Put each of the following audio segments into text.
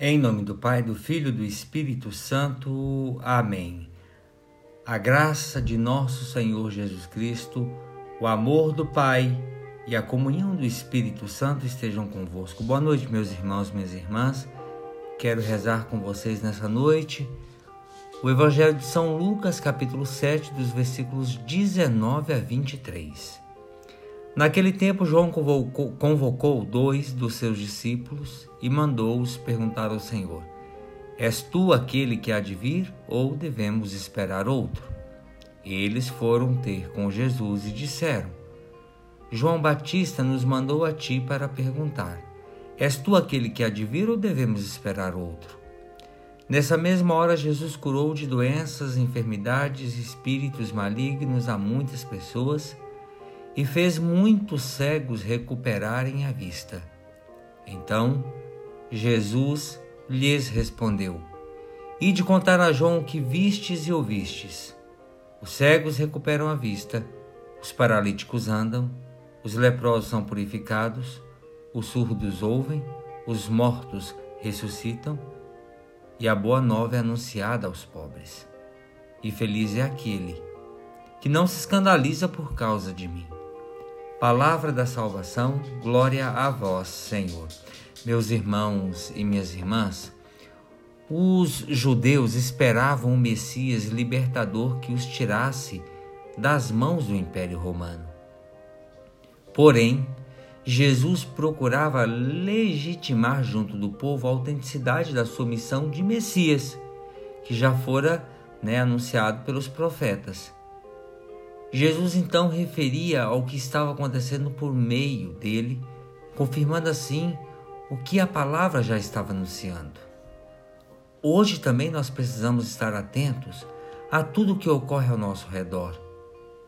Em nome do Pai, do Filho e do Espírito Santo. Amém. A graça de nosso Senhor Jesus Cristo, o amor do Pai e a comunhão do Espírito Santo estejam convosco. Boa noite, meus irmãos, minhas irmãs. Quero rezar com vocês nessa noite o Evangelho de São Lucas, capítulo 7, dos versículos 19 a 23. Naquele tempo, João convocou, convocou dois dos seus discípulos e mandou-os perguntar ao Senhor: És tu aquele que há de vir ou devemos esperar outro? Eles foram ter com Jesus e disseram: João Batista nos mandou a ti para perguntar: És tu aquele que há de vir ou devemos esperar outro? Nessa mesma hora, Jesus curou de doenças, enfermidades e espíritos malignos a muitas pessoas e fez muitos cegos recuperarem a vista. Então Jesus lhes respondeu: Ide contar a João o que vistes e ouvistes. Os cegos recuperam a vista, os paralíticos andam, os leprosos são purificados, os surdos ouvem, os mortos ressuscitam, e a boa nova é anunciada aos pobres. E feliz é aquele que não se escandaliza por causa de mim. Palavra da salvação, glória a vós, Senhor. Meus irmãos e minhas irmãs, os judeus esperavam um Messias libertador que os tirasse das mãos do Império Romano. Porém, Jesus procurava legitimar junto do povo a autenticidade da sua missão de Messias, que já fora né, anunciado pelos profetas. Jesus então referia ao que estava acontecendo por meio dele, confirmando assim o que a palavra já estava anunciando. Hoje também nós precisamos estar atentos a tudo que ocorre ao nosso redor,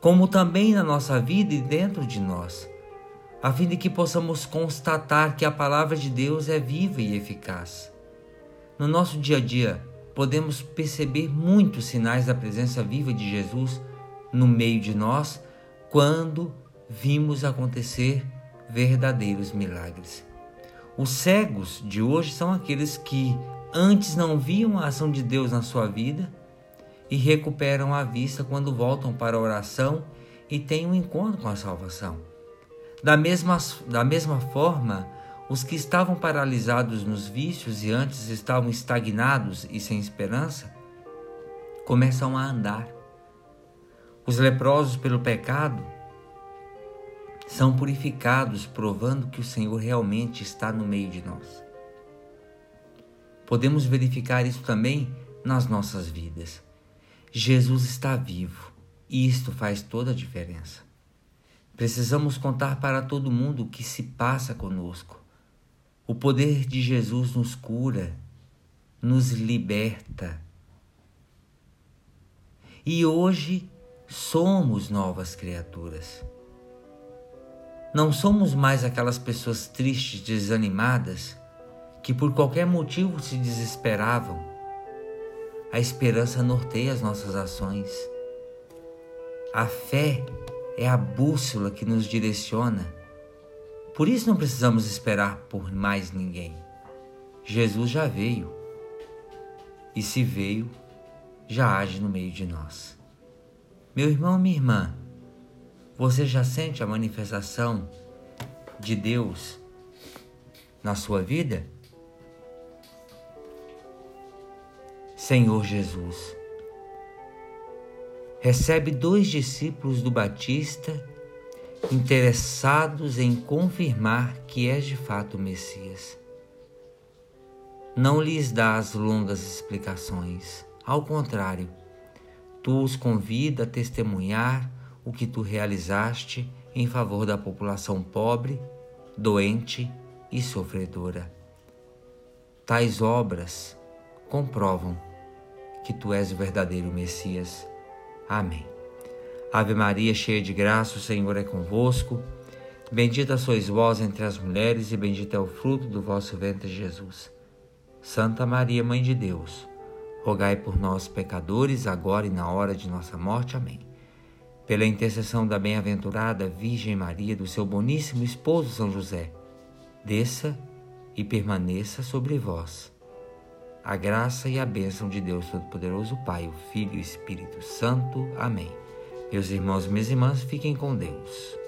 como também na nossa vida e dentro de nós, a fim de que possamos constatar que a palavra de Deus é viva e eficaz. No nosso dia a dia, podemos perceber muitos sinais da presença viva de Jesus no meio de nós quando vimos acontecer verdadeiros milagres. Os cegos de hoje são aqueles que antes não viam a ação de Deus na sua vida e recuperam a vista quando voltam para a oração e têm um encontro com a salvação. Da mesma, da mesma forma, os que estavam paralisados nos vícios e antes estavam estagnados e sem esperança, começam a andar os leprosos pelo pecado são purificados, provando que o Senhor realmente está no meio de nós. Podemos verificar isso também nas nossas vidas. Jesus está vivo e isto faz toda a diferença. Precisamos contar para todo mundo o que se passa conosco. O poder de Jesus nos cura, nos liberta. E hoje somos novas criaturas. Não somos mais aquelas pessoas tristes, desanimadas, que por qualquer motivo se desesperavam. A esperança norteia as nossas ações. A fé é a bússola que nos direciona. Por isso não precisamos esperar por mais ninguém. Jesus já veio. E se veio, já age no meio de nós. Meu irmão, minha irmã, você já sente a manifestação de Deus na sua vida? Senhor Jesus, recebe dois discípulos do Batista interessados em confirmar que és de fato o Messias. Não lhes dás longas explicações, ao contrário, Tu os convida a testemunhar o que tu realizaste em favor da população pobre, doente e sofredora. Tais obras comprovam que tu és o verdadeiro Messias. Amém. Ave Maria, cheia de graça, o Senhor é convosco. Bendita sois vós entre as mulheres, e bendito é o fruto do vosso ventre, Jesus. Santa Maria, Mãe de Deus rogai por nós, pecadores, agora e na hora de nossa morte. Amém. Pela intercessão da bem-aventurada Virgem Maria, do seu boníssimo esposo São José, desça e permaneça sobre vós a graça e a bênção de Deus Todo-Poderoso, Pai, o Filho e o Espírito Santo. Amém. Meus irmãos e minhas irmãs, fiquem com Deus.